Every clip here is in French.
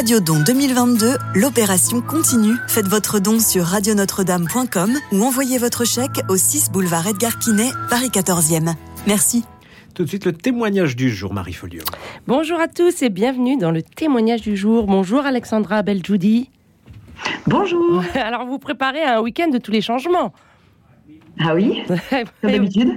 Radio Don 2022, l'opération continue. Faites votre don sur radionotre-dame.com ou envoyez votre chèque au 6 boulevard Edgar Quinet, Paris 14e. Merci. Tout de suite, le témoignage du jour, Marie Folio. Bonjour à tous et bienvenue dans le témoignage du jour. Bonjour Alexandra Beljoudi. Bonjour. Alors, vous préparez un week-end de tous les changements. Ah oui, comme d'habitude.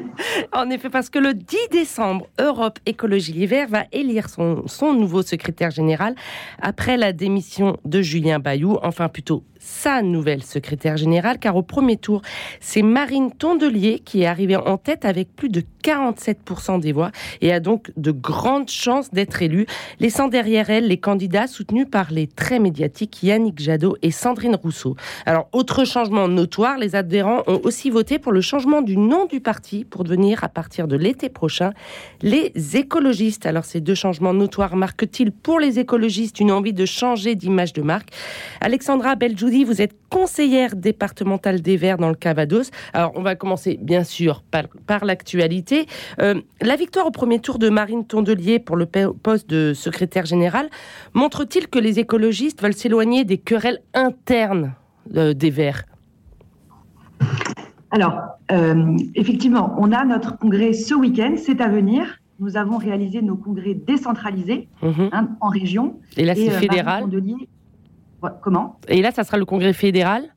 En effet, parce que le 10 décembre, Europe Écologie l'hiver va élire son, son nouveau secrétaire général après la démission de Julien Bayou, enfin plutôt sa nouvelle secrétaire générale, car au premier tour, c'est Marine Tondelier qui est arrivée en tête avec plus de 47% des voix et a donc de grandes chances d'être élue, laissant derrière elle les candidats soutenus par les très médiatiques Yannick Jadot et Sandrine Rousseau. Alors, autre changement notoire, les adhérents ont aussi voté pour le changement du nom du parti pour devenir, à partir de l'été prochain, les écologistes. Alors, ces deux changements notoires marquent-ils pour les écologistes une envie de changer d'image de marque? Alexandra Beljoudi vous êtes conseillère départementale des Verts dans le Cavados. Alors, on va commencer, bien sûr, par, l'actualité. Euh, la victoire au premier tour de Marine Tondelier pour le poste de secrétaire général montre-t-il que les écologistes veulent s'éloigner des querelles internes euh, des Verts? Alors, euh, effectivement, on a notre congrès ce week-end, c'est à venir. Nous avons réalisé nos congrès décentralisés mhm. hein, en région. Et là, c'est fédéral. Comment? Et là, ça sera le congrès fédéral?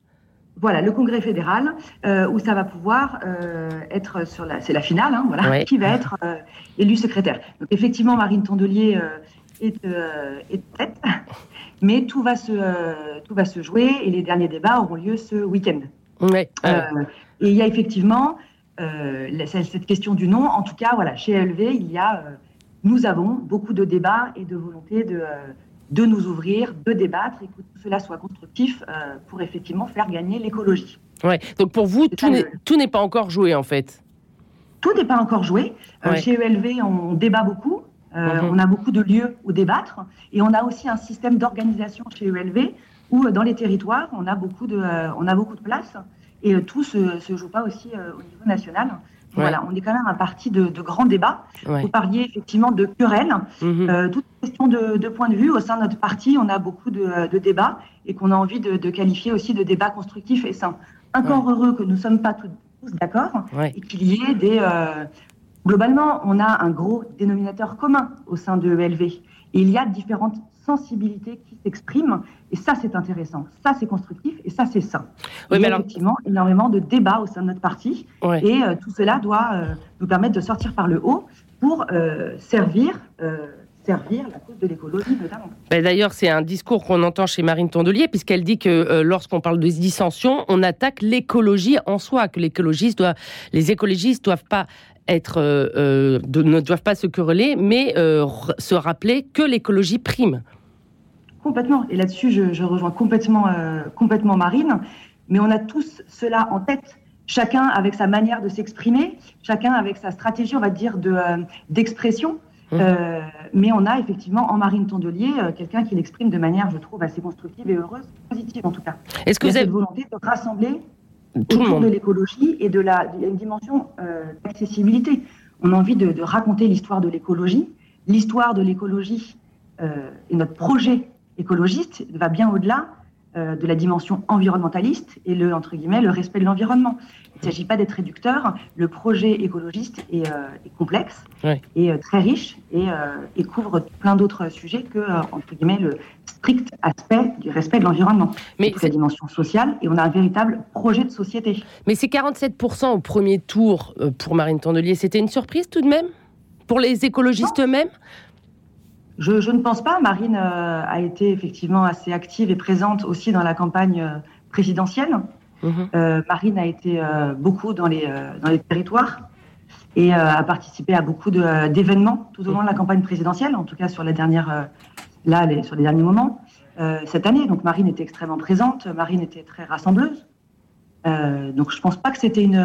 Voilà, le congrêt fédéral, euh, où ça va pouvoir euh, être sur la, c'est la finale, hein, voilà, qui va être euh, élu secrétaire. Donc effectivement, Marine Tondelier est, est prête, mais tout va se, tout va se jouer et les derniers débats auront lieu ce week-end. Ouais. et il y a effectivement cette question du nom. En tout cas, voilà, chez LV, il y a, nous avons beaucoup de débats et de volonté de de nous ouvrir, de débattre et que tout cela soit constructif euh, pour effectivement faire gagner l'écologie. Ouais. Donc pour vous, tout n'est pas encore joué en fait Tout n'est pas encore joué. Euh, chez ELV, on débat beaucoup. Euh, mhm. On a beaucoup de lieux où débattre. Et on a aussi un système d'organisation chez ELV où, dans les territoires, on a beaucoup de, on a beaucoup de place. Et tout ne se, joue pas aussi au niveau national. Voilà, on est quand même un parti de, de grands débats. Vous parliez effectivement de querelles. Mhm. Euh, toute question de, de, point de vue, au sein de notre parti, on a beaucoup de, de débats et qu'on a envie de, qualifier aussi de débats constructifs et sains. Encore heureux que nous ne sommes pas tous, d'accord et qu'il y ait des... Euh, globalement, on a un gros dénominateur commun au sein de ELV. Et il y a différentes sensibilité qui s'exprime. Et ça, c'est intéressant. Ça, c'est constructif. Et ça, c'est sain. Oui, Il y a effectivement énormément de débats au sein de notre parti. Et euh, tout cela doit euh, nous permettre de sortir par le haut pour euh, servir servir la cause de l'écologie notamment. Ben, d'ailleurs, c'est un discours qu'on entend chez Marine Tondelier, puisqu'elle dit que lorsqu'on parle de dissension, on attaque l'écologie en soi, que doit, les écologistes doivent pas être, ne doivent pas se quereller, mais se rappeler que l'écologie prime. Complètement. Et là-dessus, je, rejoins complètement, euh, complètement Marine. Mais on a tous cela en tête. Chacun avec sa manière de s'exprimer, chacun avec sa stratégie, on va dire, de, euh, d'expression. Mmh. Euh, mais on a effectivement en Marine Tondelier quelqu'un qui l'exprime de manière, je trouve, assez constructive et heureuse, positive en tout cas. Est-ce que vous avez cette volonté de rassembler tout le monde de l'écologie et de la une dimension d'accessibilité. On a envie de, de raconter l'histoire de l'écologie, l'histoire de l'écologie et notre projet écologiste va bien au-delà euh, de la dimension environnementaliste et le, entre guillemets, le respect de l'environnement. Il ne s'agit pas d'être réducteur. Le projet écologiste est, euh, complexe et euh, très riche et, couvre plein d'autres sujets que, entre guillemets, le strict aspect du respect de l'environnement. Mais c'est la dimension sociale et on a un véritable projet de société. Mais c'est 47% au premier tour pour Marine Tondelier. C'était une surprise tout de même? Pour les écologistes eux-mêmes? Je, ne pense pas. Marine euh, a été effectivement assez active et présente aussi dans la campagne euh, présidentielle. Mhm. Euh, Marine a été beaucoup dans les, dans les territoires et a participé à beaucoup d'événements tout au long de la campagne présidentielle, en tout cas sur, la dernière, là, les, sur les derniers moments cette année. Donc Marine était extrêmement présente, Marine était très rassembleuse. donc je ne pense pas que c'était une,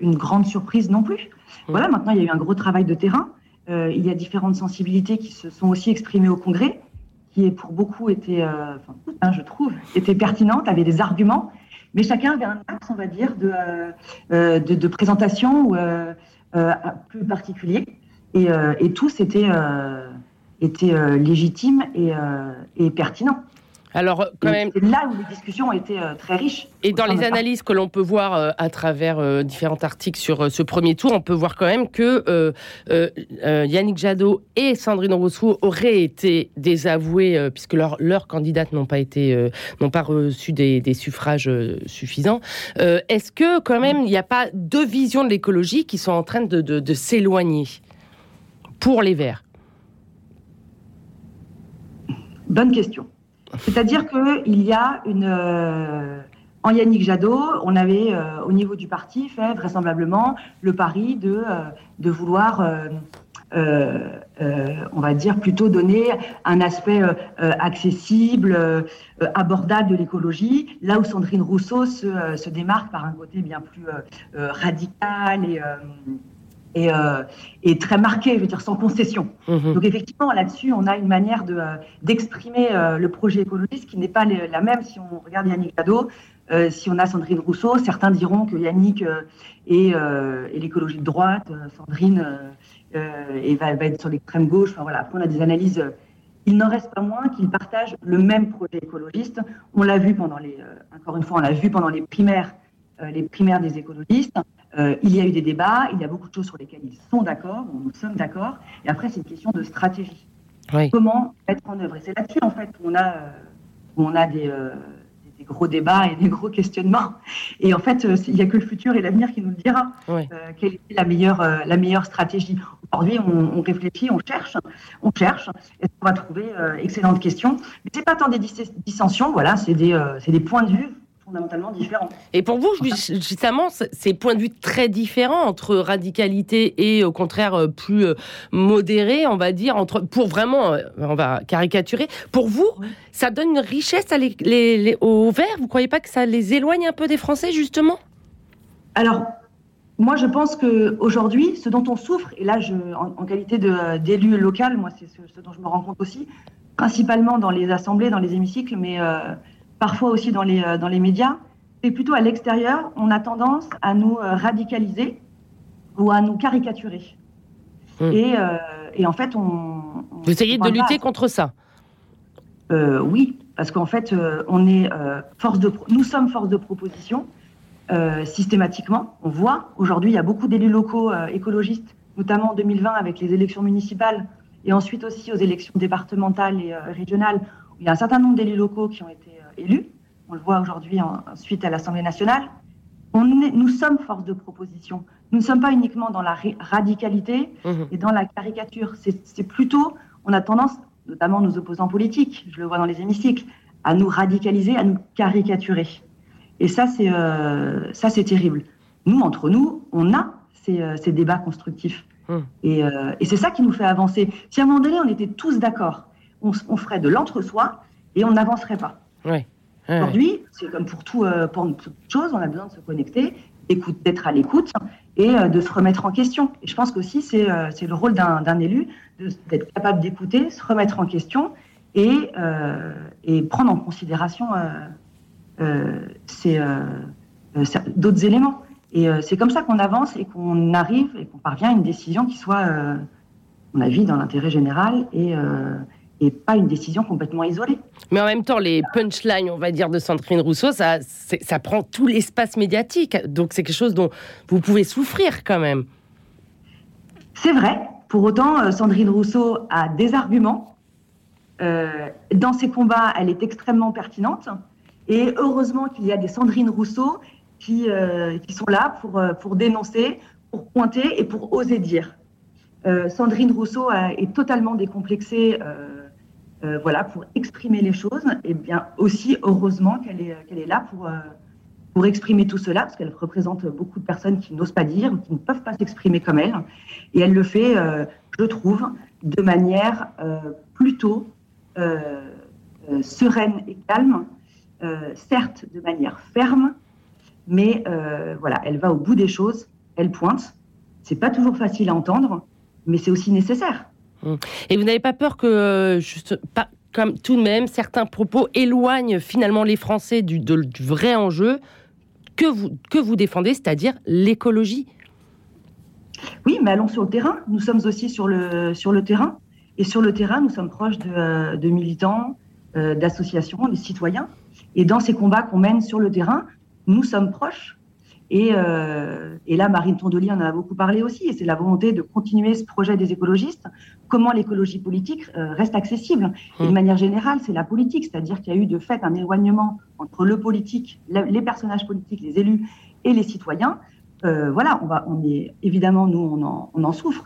une, grande surprise non plus. Mhm. Voilà, maintenant il y a eu un gros travail de terrain. Euh, il y a différentes sensibilités qui se sont aussi exprimées au Congrès, qui pour beaucoup étaient, euh, enfin, hein, je trouve, étaient pertinentes, avaient des arguments, mais chacun avait un axe, on va dire, de, euh, de, présentation plus particulier. Et, et tous étaient, était légitime et, et pertinent. Alors, quand même. C'est là où les discussions ont été euh, très riches. Et dans les analyses que l'on peut voir euh, à travers euh, différents articles sur ce premier tour, on peut voir quand même que Yannick Jadot et Sandrine Rousseau auraient été désavoués puisque leurs leur candidates n'ont pas été, n'ont pas reçu des, suffrages suffisants. Est-ce que quand même il n'y a pas deux visions de l'écologie qui sont en train de, de s'éloigner pour les Verts? Bonne question. C'est-à-dire qu'il y a une. Euh, en Yannick Jadot, on avait euh, au niveau du parti fait vraisemblablement le pari de, euh, de vouloir, on va dire, plutôt donner un aspect accessible, abordable de l'écologie, là où Sandrine Rousseau se, se, démarque par un côté bien plus radical et est, euh, est, très marqué, je veux dire, sans concession. Mhm. Donc effectivement, là-dessus, on a une manière de, euh, d'exprimer euh, le projet écologiste qui n'est pas la même si on regarde Yannick Jadot, si on a Sandrine Rousseau. Certains diront que Yannick est, l'écologie de droite, Sandrine et va, va, être sur l'extrême gauche. Enfin, voilà. Après, on a des analyses. Il n'en reste pas moins qu'ils partagent le même projet écologiste. On l'a vu pendant les, encore une fois, on l'a vu pendant les primaires, les primaires des écologistes. Euh, il y a eu des débats, il y a beaucoup de choses sur lesquelles ils sont d'accord, nous sommes d'accord, et après c'est une question de stratégie. Comment mettre en œuvre Et c'est là-dessus en fait qu'on a, euh, on a euh, des, gros débats et des gros questionnements. Et en fait, il n'y a que le futur et l'avenir qui nous le dira. quelle est la meilleure, la meilleure stratégie Aujourd'hui, on, réfléchit, on cherche, on cherche, et on va trouver excellentes questions? Mais c'est pas tant des dissensions, voilà, c'est des, des points de vue fondamentalement différents. Et pour vous, justement, ces points de vue très différents entre radicalité et au contraire euh, plus euh, modéré, on va dire, entre, pour vraiment, euh, on va caricaturer, pour vous, ça donne une richesse à les, aux Verts? Vous ne croyez pas que ça les éloigne un peu des Français, justement? Alors, moi, je pense qu'aujourd'hui, ce dont on souffre, et là, je, en, qualité d'élu local, moi, c'est ce, dont je me rends compte aussi, principalement dans les assemblées, dans les hémicycles, mais parfois aussi dans les, euh, dans les médias, c'est plutôt à l'extérieur, on a tendance à nous euh, radicaliser ou à nous caricaturer. Hmm. Et, euh, et, en fait, on. Vous essayez de lutter contre ça? Oui, parce qu'en fait, on est force de, nous sommes force de proposition systématiquement. On voit aujourd'hui, il y a beaucoup d'élus locaux écologistes, notamment en 2020 avec les élections municipales et ensuite aussi aux élections départementales et régionales. Où il y a un certain nombre d'élus locaux qui ont été élus. On le voit aujourd'hui suite à l'Assemblée nationale. On nous sommes force de proposition. Nous ne sommes pas uniquement dans la radicalité mmh. et dans la caricature. C'est plutôt, on a tendance, notamment nos opposants politiques, je le vois dans les hémicycles, à nous radicaliser, à nous caricaturer. Et ça, c'est euh, c'est terrible. Nous, entre nous, on a ces, euh, débats constructifs. Mmh. Euh, et, c'est ça qui nous fait avancer. Si à un moment donné, on était tous d'accord, on, on ferait de l'entre-soi et on n'avancerait pas. Aujourd'hui, c'est comme pour tout, euh, pour toute chose, on a besoin de se connecter, d'être à l'écoute et euh, de se remettre en question. Et je pense qu'aussi, c'est euh, le rôle d'un élu d'être capable d'écouter, se remettre en question et, et prendre en considération d'autres éléments. Et c'est comme ça qu'on avance et qu'on arrive et qu'on parvient à une décision qui soit, on a vu, dans l'intérêt général et et pas une décision complètement isolée. Mais en même temps, les punchlines, on va dire, de Sandrine Rousseau, ça, ça prend tout l'espace médiatique. Donc c'est quelque chose dont vous pouvez souffrir quand même. C'est vrai. Pour autant, euh, Sandrine Rousseau a des arguments. Euh, dans ses combats, elle est extrêmement pertinente. Et heureusement qu'il y a des Sandrine Rousseau qui, euh, qui sont là pour, pour dénoncer, pour pointer et pour oser dire. Sandrine Rousseau est totalement décomplexée euh, voilà, pour exprimer les choses. Et bien aussi, heureusement qu'elle est, qu'elle est là pour, euh, pour exprimer tout cela, parce qu'elle représente beaucoup de personnes qui n'osent pas dire qui ne peuvent pas s'exprimer comme elle. Et elle le fait, euh, je trouve, de manière plutôt sereine et calme, certes de manière ferme, mais voilà, elle va au bout des choses, elle pointe. C'est pas toujours facile à entendre, mais c'est aussi nécessaire. Et vous n'avez pas peur que, comme tout de même, certains propos éloignent finalement les Français du, vrai enjeu que vous, que vous défendez, c'est-à-dire l'écologie? Oui, mais allons sur le terrain. Nous sommes aussi sur le, sur le terrain. Et sur le terrain, nous sommes proches de, de militants, d'associations, de citoyens. Et dans ces combats qu'on mène sur le terrain, nous sommes proches et, euh, et, là, Marine Tondelier en a beaucoup parlé aussi, et c'est la volonté de continuer ce projet des écologistes. Comment l'écologie politique euh, reste accessible Et de mmh. manière générale, c'est la politique, c'est-à-dire qu'il y a eu de fait un éloignement entre le politique, les personnages politiques, les élus et les citoyens. Euh, voilà, on, va, on est évidemment, nous, on en, on en souffre.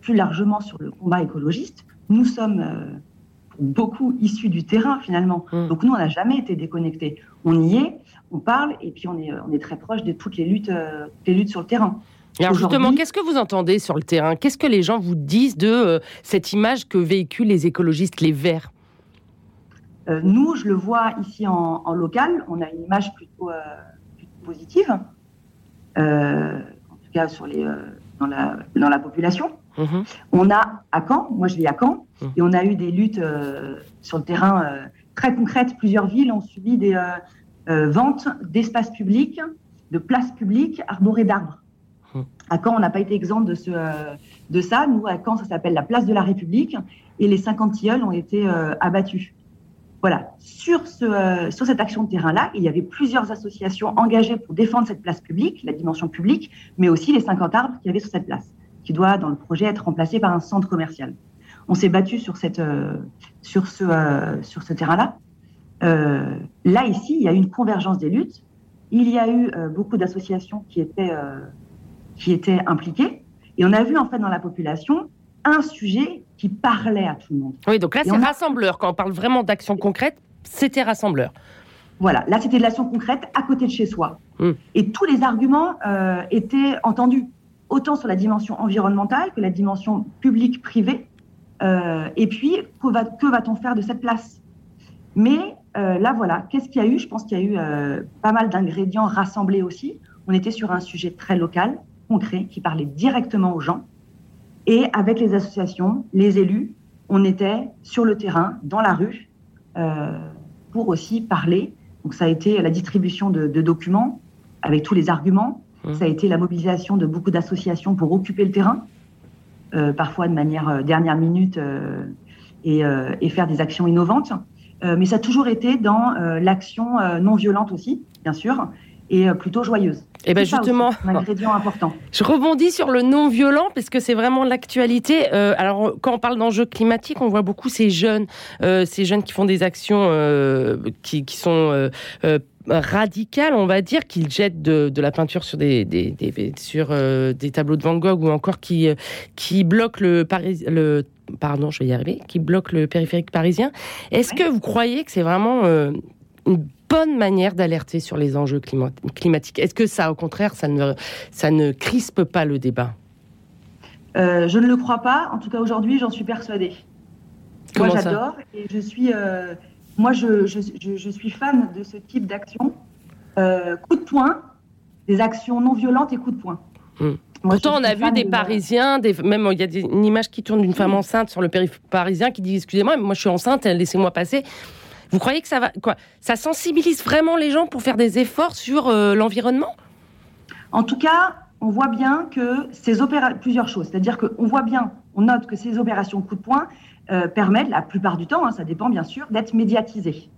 Plus largement sur le combat écologiste, nous sommes beaucoup issus du terrain finalement. Mmh. Donc nous, on n'a jamais été déconnectés. On y est, on parle et puis on est, on est très proche de toutes les luttes, euh, les luttes sur le terrain. Alors justement, qu'est-ce que vous entendez sur le terrain? Qu'est-ce que les gens vous disent de euh, cette image que véhiculent les écologistes, les Verts? Euh, Nous, je le vois ici en, local, on a une image plutôt, positive, en tout cas sur les, dans, la, dans la population. Mhm. On a à Caen, moi je vis à Caen, mhm. et on a eu des luttes sur le terrain très concrètes. Plusieurs villes ont subi des, euh, vente d'espaces publics, de places publiques arborées d'arbres. Hum. À Caen, on n'a pas été exempt de, ce, euh, de ça. Nous, à Caen, ça s'appelle la place de la République et les 50 tilleuls ont été euh, abattus. Voilà. Sur, ce, sur cette action de terrain-là, il y avait plusieurs associations engagées pour défendre cette place publique, la dimension publique, mais aussi les 50 arbres qu'il y avait sur cette place, qui doit, dans le projet, être remplacé par un centre commercial. On s'est battu sur, cette, sur ce, sur ce terrain-là. Euh, là, ici, il y a eu une convergence des luttes. Il y a eu euh, beaucoup d'associations qui étaient, euh, qui étaient impliquées. Et on a vu, en fait, dans la population, un sujet qui parlait à tout le monde. Oui, donc là, c'est rassembleur. Quand on parle vraiment d'action concrète, c'était rassembleur. Voilà, là, c'était de l'action concrète à côté de chez soi. Hmm. Et tous les arguments étaient entendus, autant sur la dimension environnementale que la dimension publique-privée. et puis, que va-t-on faire de cette place? Mais euh, là, voilà, qu'est-ce qu'il y a eu? Je pense qu'il y a eu euh, pas mal d'ingrédients rassemblés aussi. On était sur un sujet très local, concret, qui parlait directement aux gens. Et avec les associations, les élus, on était sur le terrain, dans la rue, euh, pour aussi parler. Donc ça a été la distribution de, documents avec tous les arguments. Mmh. Ça a été la mobilisation de beaucoup d'associations pour occuper le terrain, parfois de manière dernière minute, et, et, faire des actions innovantes. Euh, mais ça a toujours été dans euh, l'action euh, non violente aussi, bien sûr, et plutôt joyeuse. Et eh ben justement, un ingrédient important. Je rebondis sur le non violent parce que c'est vraiment l'actualité. alors quand on parle d'enjeux climatiques, on voit beaucoup ces jeunes, ces jeunes qui font des actions qui, qui, sont radicales, on va dire, qu'ils jettent de, de, la peinture sur des, des, des sur des tableaux de Van Gogh ou encore qui qui bloquent le, Paris, le pardon, je vais y arriver, qui bloque le périphérique parisien. Est-ce que vous croyez que c'est vraiment euh, une bonne manière d'alerter sur les enjeux climatiques Est-ce que ça, au contraire, ça ne, ça ne crispe pas le débat? Euh, Je ne le crois pas. En tout cas, aujourd'hui, j'en suis persuadée. moi, j'adore et je suis, euh, moi, je, je, je, suis fan de ce type d'action. coup de poing, des actions non violentes et coup de poing. Hmm. Pourtant, on a vu des Parisiens, des, même il y a une image qui tourne d'une femme enceinte sur le périph' parisien qui dit Excusez-moi, moi je suis enceinte, laissez-moi passer. Vous croyez que ça va quoi Ça sensibilise vraiment les gens pour faire des efforts sur euh, l'environnement? En tout cas, on voit bien que ces opérations, plusieurs choses, c'est-à-dire qu'on voit bien, on note que ces opérations coup de poing euh, permettent, la plupart du temps, hein, ça dépend bien sûr, d'être médiatisées.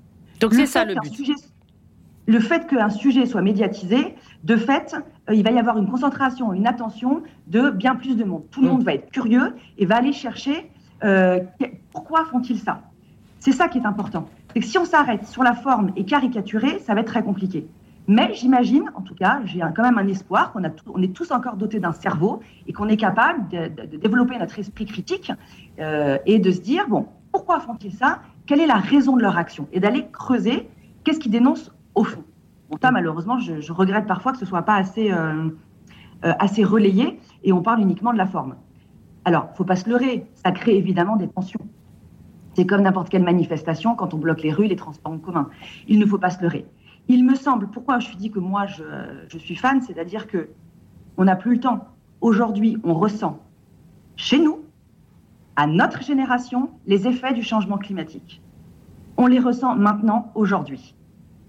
Donc c'est ça le but le fait qu'un sujet soit médiatisé, de fait, euh, il va y avoir une concentration, une attention de bien plus de monde. Tout le mm. monde va être curieux et va aller chercher euh, pourquoi font-ils ça? C'est ça qui est important. C'est que si on s'arrête sur la forme et caricaturé, ça va être très compliqué. Mais j'imagine, en tout cas, j'ai quand même un espoir qu'on on est tous encore dotés d'un cerveau et qu'on est capable de, développer notre esprit critique euh, et de se dire, bon, pourquoi font-ils ça? Quelle est la raison de leur action? Et d'aller creuser qu'est-ce qu'ils dénoncent au fond? Bon, ça, malheureusement, je, regrette parfois que ce soit pas assez, euh, euh, assez relayé et on parle uniquement de la forme. Alors, faut pas se leurrer, ça crée évidemment des tensions. C'est comme n'importe quelle manifestation quand on bloque les rues, les transports en commun. Il ne faut pas se leurrer. Il me semble, pourquoi je suis dit que moi je, je suis fan, c'est-à-dire que on n'a plus le temps. Aujourd'hui, on ressent chez nous, à notre génération, les effets du changement climatique. On les ressent maintenant, aujourd'hui.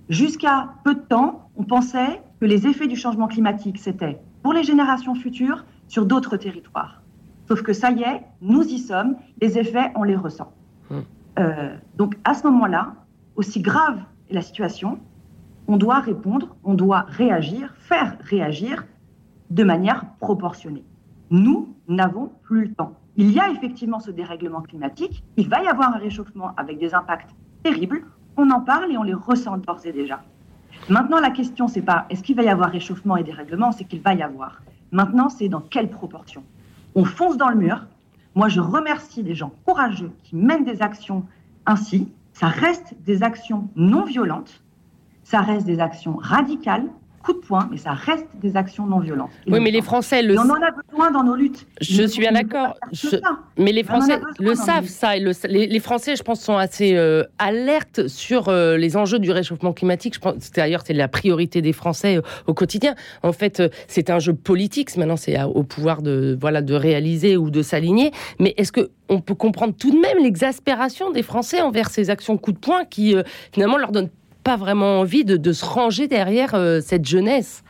Jusqu'à peu de temps, on pensait que les effets du changement climatique, c'était pour les générations futures sur d'autres territoires. Sauf que ça y est, nous y sommes, les effets, on les ressent. Hum. Euh, donc à ce moment-là, aussi grave est la situation, on doit répondre, on doit réagir, faire réagir de manière proportionnée. Nous n'avons plus le temps. Il y a effectivement ce dérèglement climatique, il va y avoir un réchauffement avec des impacts terribles, on en parle et on les ressent d'ores et déjà. Maintenant, la question, c'est pas est-ce qu'il va y avoir réchauffement et dérèglement, c'est qu'il va y avoir. Maintenant, c'est dans quelle proportion. On fonce dans le mur. Moi, je remercie des gens courageux qui mènent des actions ainsi. Ça reste des actions non violentes, ça reste des actions radicales, coup de poing, mais ça reste des actions non violentes. oui, mais les Français le. on en a besoin dans nos luttes. Je suis bien d'accord. Mais les Français le savent ça. Et les, Français, je pense, sont assez euh, alertes sur euh, les enjeux du réchauffement climatique. Je pense, d'ailleurs, c'est la priorité des Français euh, au quotidien. En fait, c'est un jeu politique. Maintenant, c'est au pouvoir de voilà de réaliser ou de s'aligner. Mais est-ce que on peut comprendre tout de même l'exaspération des Français envers ces actions coup de poing qui finalement leur donnent pas vraiment envie de, se ranger derrière euh, cette jeunesse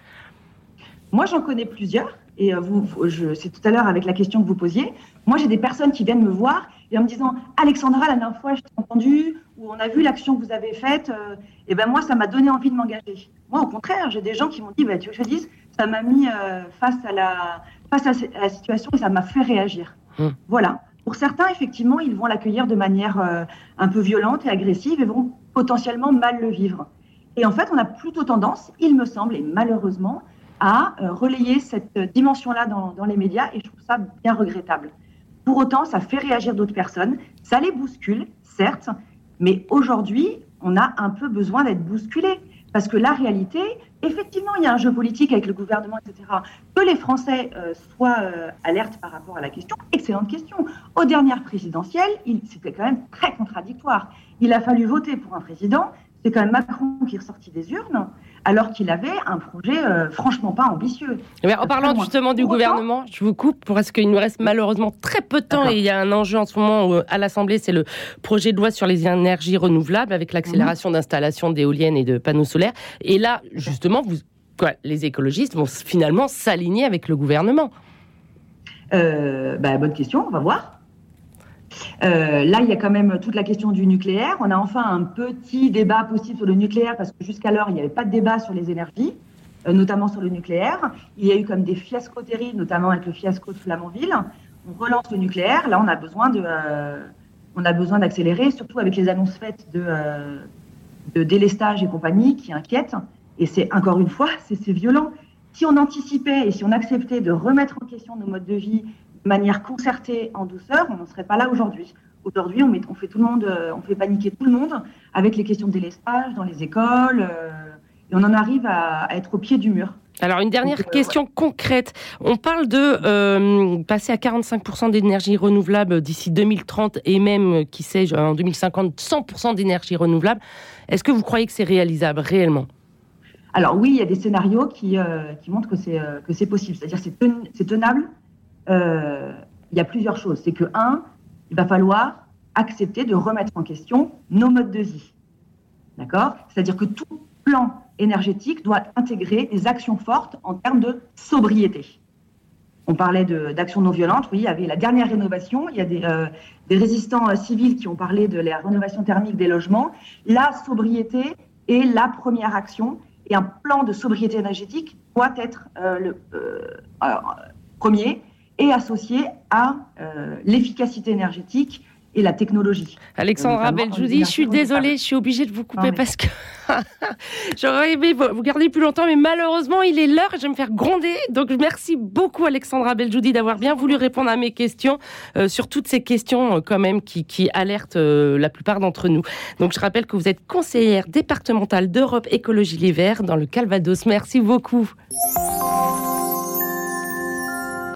Moi, j'en connais plusieurs. Et euh, vous, c'est tout à l'heure avec la question que vous posiez. Moi, j'ai des personnes qui viennent me voir et en me disant Alexandra, la dernière fois, je t'ai entendu ou on a vu l'action que vous avez faite. Euh, et ben moi, ça m'a donné envie de m'engager. Moi, au contraire, j'ai des gens qui m'ont dit bah, Tu veux que je te dise Ça m'a mis face, à la, face à la situation et ça m'a fait réagir. Hum. Voilà. Pour certains, effectivement, ils vont l'accueillir de manière un peu violente et agressive et vont potentiellement mal le vivre. Et en fait, on a plutôt tendance, il me semble, et malheureusement, à euh, relayer cette dimension-là dans, les médias, et je trouve ça bien regrettable. Pour autant, ça fait réagir d'autres personnes, ça les bouscule, certes, mais aujourd'hui, on a un peu besoin d'être bousculé. Parce que la réalité, effectivement, il y a un jeu politique avec le gouvernement, etc. Que les Français euh, soient euh, alertes par rapport à la question, excellente question. Aux dernières présidentielles, c'était quand même très contradictoire. Il a fallu voter pour un président c'est quand même Macron qui est ressorti des urnes, alors qu'il avait un projet euh, franchement pas ambitieux. Mais en parlant justement du gouvernement, je vous coupe parce qu'il nous reste malheureusement très peu de temps et il y a un enjeu en ce moment euh, à l'Assemblée, c'est le projet de loi sur les énergies renouvelables avec l'accélération mhm. d'installation d'éoliennes et de panneaux solaires. Et là, justement, vous, quoi, les écologistes vont finalement s'aligner avec le gouvernement. Euh, bah, bonne question, on va voir. Euh, là, il y a quand même toute la question du nucléaire. On a enfin un petit débat possible sur le nucléaire parce que jusqu'alors, il n'y avait pas de débat sur les énergies, euh, notamment sur le nucléaire. Il y a eu comme des fiascos terribles, notamment avec le fiasco de Flamanville. On relance le nucléaire. Là, on a besoin de, euh, on a besoin d'accélérer, surtout avec les annonces faites de, de délestage et compagnie qui inquiètent. Et c'est encore une fois, c'est violent. Si on anticipait et si on acceptait de remettre en question nos modes de vie de manière concertée, en douceur, on n'en serait pas là aujourd'hui. Aujourd'hui, on, on, fait tout le monde, euh, on fait paniquer tout le monde avec les questions de délestage dans les écoles, euh, et on en arrive à, être au pied du mur. Alors une dernière euh, question concrète. On parle de passer à 45% d'énergie renouvelable d'ici 2030 et même, qui sait, en 2050, 100% d'énergie renouvelable. Est-ce que vous croyez que c'est réalisable réellement? Alors oui, il y a des scénarios qui, qui montrent que c'est possible. C'est-à-dire que c'est tenable il y a plusieurs choses. C'est que, un, il va falloir accepter de remettre en question nos modes de vie. D'accord? C'est-à-dire que tout plan énergétique doit intégrer des actions fortes en termes de sobriété. On parlait d'actions non violentes, oui, il y avait la dernière rénovation, il y a des, euh, résistants euh, civils qui ont parlé de la rénovation thermique des logements. La sobriété est la première action et un plan de sobriété énergétique doit être le premier et associé à euh, l'efficacité énergétique et la technologie. Alexandra Beljoudi, je suis désolée, je suis obligée de vous couper parce que j'aurais aimé vous garder plus longtemps, mais malheureusement, il est l'heure et je vais me faire gronder. Donc, merci beaucoup, Alexandra Beljoudi, d'avoir bien voulu répondre à mes questions, euh, sur toutes ces questions euh, quand même qui, qui alertent la plupart d'entre nous. Donc, je rappelle que vous êtes conseillère départementale d'Europe Écologie Les Verts dans le Calvados. Merci beaucoup.